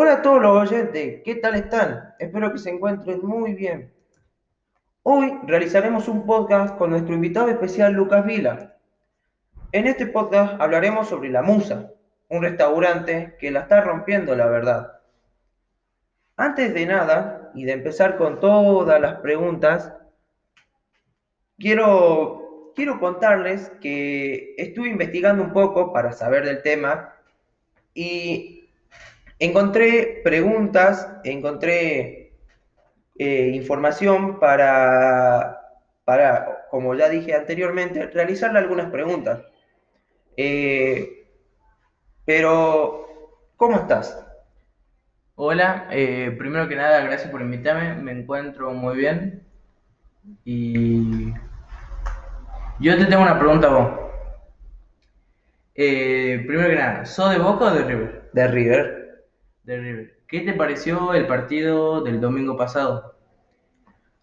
Hola a todos los oyentes, ¿qué tal están? Espero que se encuentren muy bien. Hoy realizaremos un podcast con nuestro invitado especial Lucas Vila. En este podcast hablaremos sobre La Musa, un restaurante que la está rompiendo, la verdad. Antes de nada, y de empezar con todas las preguntas, quiero, quiero contarles que estuve investigando un poco para saber del tema y encontré preguntas, encontré eh, información para, para, como ya dije anteriormente, realizarle algunas preguntas. Eh, pero, ¿cómo estás? Hola, eh, primero que nada, gracias por invitarme, me encuentro muy bien. Y yo te tengo una pregunta a vos. Eh, primero que nada, ¿sos de Boca o de River? De River. De River. ¿Qué te pareció el partido del domingo pasado?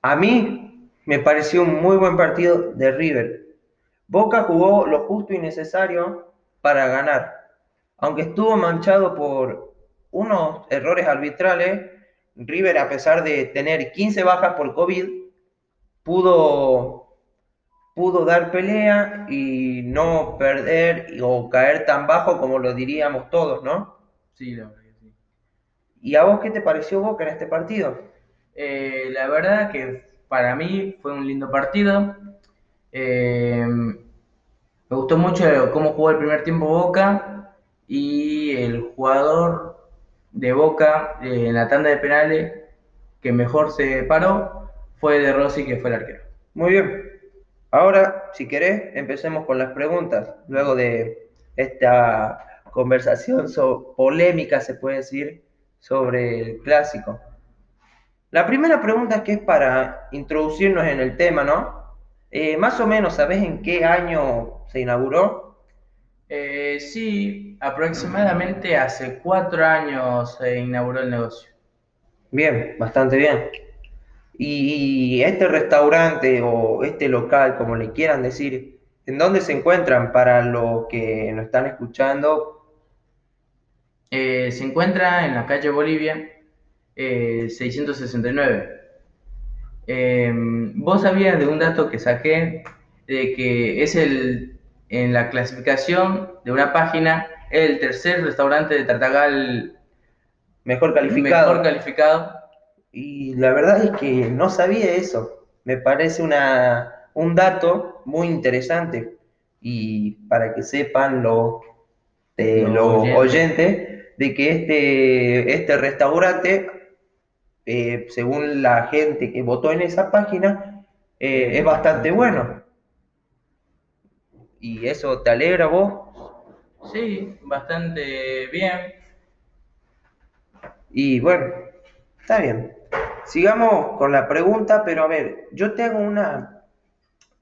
A mí me pareció un muy buen partido de River. Boca jugó lo justo y necesario para ganar. Aunque estuvo manchado por unos errores arbitrales, River, a pesar de tener 15 bajas por COVID, pudo, pudo dar pelea y no perder o caer tan bajo como lo diríamos todos, ¿no? Sí, sí. ¿Y a vos qué te pareció Boca en este partido? Eh, la verdad que para mí fue un lindo partido. Eh, me gustó mucho cómo jugó el primer tiempo Boca y el jugador de Boca eh, en la tanda de penales que mejor se paró fue De Rossi, que fue el arquero. Muy bien. Ahora, si querés, empecemos con las preguntas. Luego de esta conversación so- polémica, se puede decir, sobre el clásico. La primera pregunta que es para introducirnos en el tema, ¿no? Eh, más o menos, ¿sabés en qué año se inauguró? Eh, sí, aproximadamente hace cuatro años se inauguró el negocio. Bien, bastante bien. Y este restaurante o este local, como le quieran decir, ¿en dónde se encuentran para los que nos están escuchando? Eh, se encuentra en la calle Bolivia, eh, 669. Eh, ¿vos sabías de un dato que saqué de que es el, en la clasificación de una página, el tercer restaurante de Tartagal Mejor calificado. mejor calificado? Y la verdad es que no sabía eso. Me parece una, un dato muy interesante. Y para que sepan los, de, Los los oyentes. oyentes de que este, este restaurante, eh, según la gente que votó en esa página, eh, es bastante bueno. ¿Y eso te alegra vos? Sí, bastante bien. Y bueno, está bien. Sigamos con la pregunta, pero a ver, yo te hago una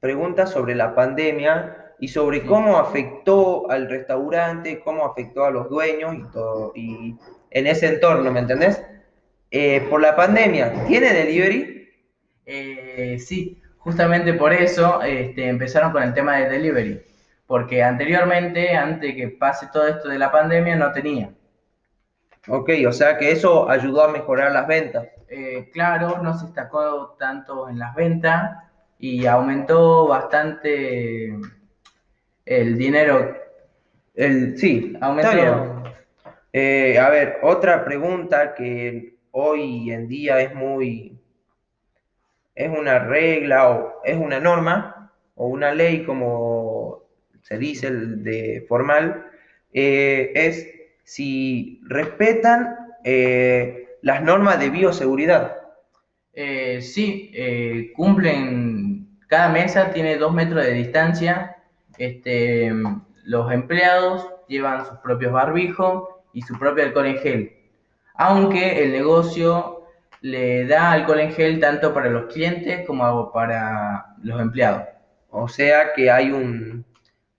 pregunta sobre la pandemia y sobre cómo afectó al restaurante, cómo afectó a los dueños y todo, y en ese entorno, ¿me entendés? Eh, por la pandemia, ¿tiene delivery? Eh, sí, justamente por eso este, empezaron con el tema de delivery, porque anteriormente, antes de que pase todo esto de la pandemia, no tenía. Ok, o sea que eso ayudó a mejorar las ventas. Eh, claro, no se destacó tanto en las ventas y aumentó bastante el dinero. El, sí, bien. Eh, a ver, otra pregunta que hoy en día es muy, es una regla o es una norma o una ley, como se dice el de formal, eh, es si respetan eh, las normas de bioseguridad. Eh, sí, cumplen, cada mesa tiene dos metros de distancia, este, los empleados llevan sus propios barbijos y su propio alcohol en gel, aunque el negocio le da alcohol en gel tanto para los clientes como para los empleados. O sea que hay un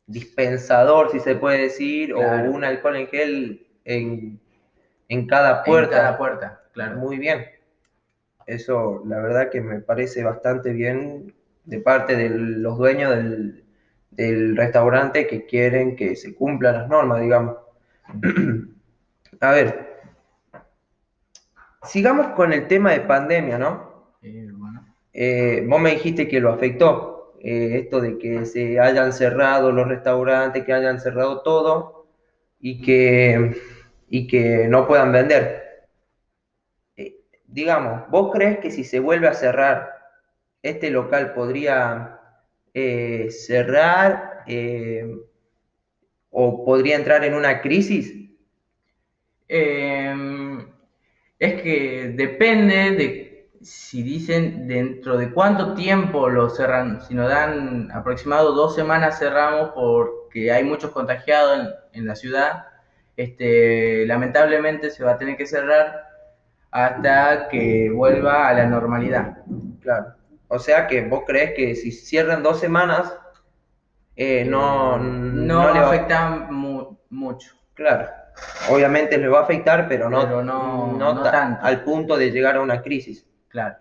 dispensador, si se puede decir, Claro. o un alcohol en gel en, en cada En puerta. cada puerta, claro. Muy bien. Eso, la verdad que me parece bastante bien de parte de los dueños del, del restaurante que quieren que se cumplan las normas, digamos. A ver, sigamos con el tema de pandemia, ¿no? Eh, bueno. Eh, vos me dijiste que lo afectó, eh, esto de que se hayan cerrado los restaurantes, que hayan cerrado todo y que, y que no puedan vender. Eh, digamos, ¿vos crees que si se vuelve a cerrar, este local podría eh, cerrar eh, o podría entrar en una crisis? Eh, es que depende de si dicen dentro de cuánto tiempo lo cerran. Si nos dan aproximado dos semanas cerramos porque hay muchos contagiados en, en la ciudad. Este, lamentablemente se va a tener que cerrar hasta que vuelva a la normalidad. Claro. O sea que vos crees que si cierran dos semanas, eh, no, no, le va- afecta mu- mucho. Claro. Obviamente le va a afectar, pero no, Pero no- no no ta- tanto. al punto de llegar a una crisis. Claro.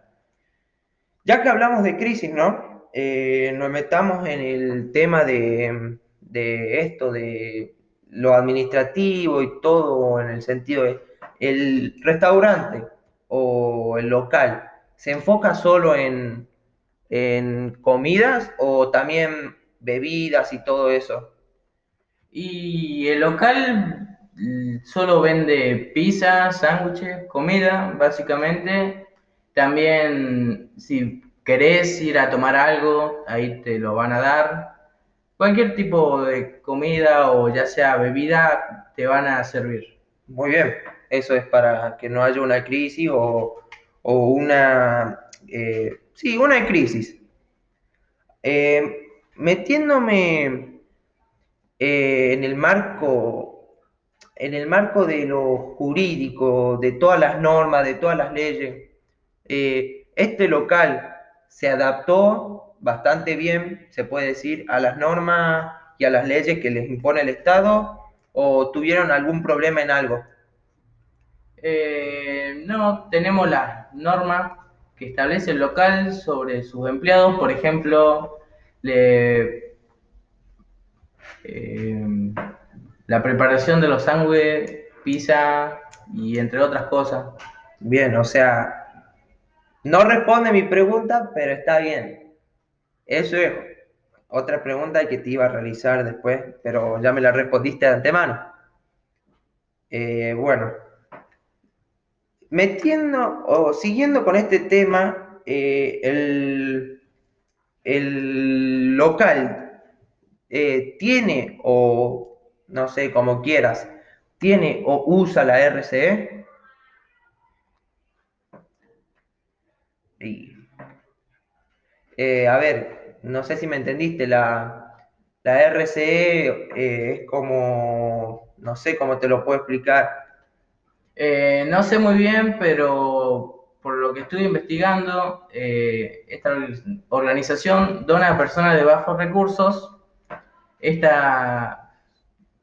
Ya que hablamos de crisis, ¿no? Eh, nos metamos en el tema de, de esto, de lo administrativo y todo en el sentido de el restaurante o el local, ¿se enfoca solo en, en comidas o también bebidas y todo eso? Y el local mm, solo vende pizza, sándwiches, comida, básicamente. También, si querés ir a tomar algo, ahí te lo van a dar. Cualquier tipo de comida o ya sea bebida, te van a servir. Muy bien, eso es para que no haya una crisis o, o una, eh, sí, una crisis. Eh, metiéndome eh, en el marco, en el marco de lo jurídico, de todas las normas, de todas las leyes, este local se adaptó bastante bien, se puede decir, a las normas y a las leyes que les impone el Estado o tuvieron algún problema en algo. No, tenemos las normas establece el local sobre sus empleados, por ejemplo, eh, la preparación de los sándwiches, pizza y entre otras cosas. Bien, o sea, no responde mi pregunta, pero está bien. Eso es otra pregunta que te iba a realizar después, pero ya me la respondiste de antemano. Eh, bueno, metiendo o siguiendo con este tema, eh, el, el local eh, tiene o no sé, como quieras, tiene o usa la RCE. Y, eh, a ver, no sé si me entendiste, la, la RCE es como, no sé cómo te lo puedo explicar. Eh, no sé muy bien, pero por lo que estuve investigando, eh, esta organización dona a personas de bajos recursos. Esta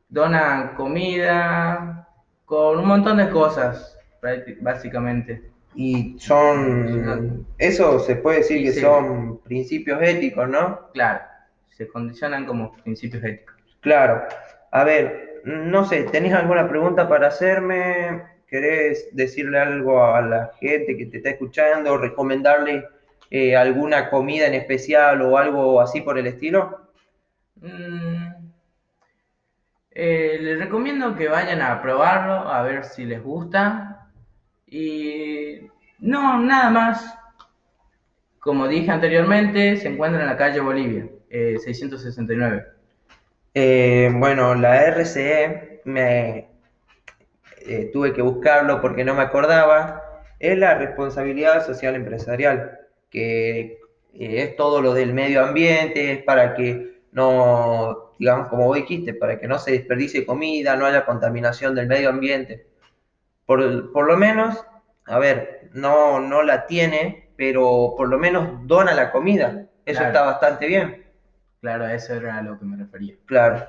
dona comida con un montón de cosas, básicamente. Y son, eso se puede decir que Sí. son principios éticos, ¿no? Claro, se condicionan como principios éticos. Claro. A ver, no sé, ¿tenés alguna pregunta para hacerme? ¿Querés decirle algo a la gente que te está escuchando? ¿Recomendarle eh, alguna comida en especial o algo así por el estilo? Mm, eh, les recomiendo que vayan a probarlo, a ver si les gusta. Y no, nada más. Como dije anteriormente, se encuentra en la calle Bolivia, eh, 669. Eh, bueno, la RCE me eh, tuve que buscarlo porque no me acordaba. Es la responsabilidad social empresarial, que eh, es todo lo del medio ambiente, es para que no, digamos, como vos dijiste, para que no se desperdicie comida, no haya contaminación del medio ambiente. Por, por lo menos, a ver, no, no la tiene, pero por lo menos dona la comida. Eso Claro. está bastante bien. Claro, a eso era a lo que me refería. Claro,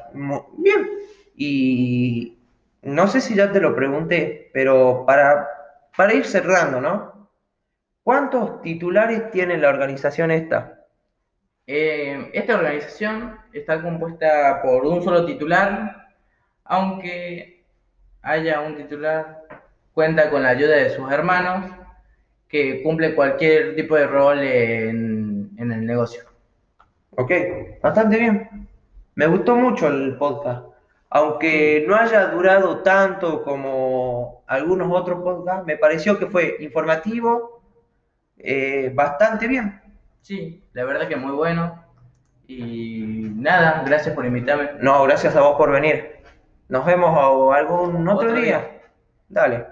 bien. Y no sé si ya te lo pregunté, pero para, para ir cerrando, ¿no? ¿Cuántos titulares tiene la organización esta? Eh, esta organización está compuesta por un solo titular, aunque haya un titular cuenta con la ayuda de sus hermanos, que cumple cualquier tipo de rol en, en el negocio. Ok, bastante bien. Me gustó mucho el podcast. Aunque no haya durado tanto como algunos otros podcasts, me pareció que fue informativo, eh, bastante bien. Sí, la verdad que muy bueno. Y nada, gracias por invitarme. No, gracias a vos por venir. Nos vemos algún otro, Otro día. día. Dale.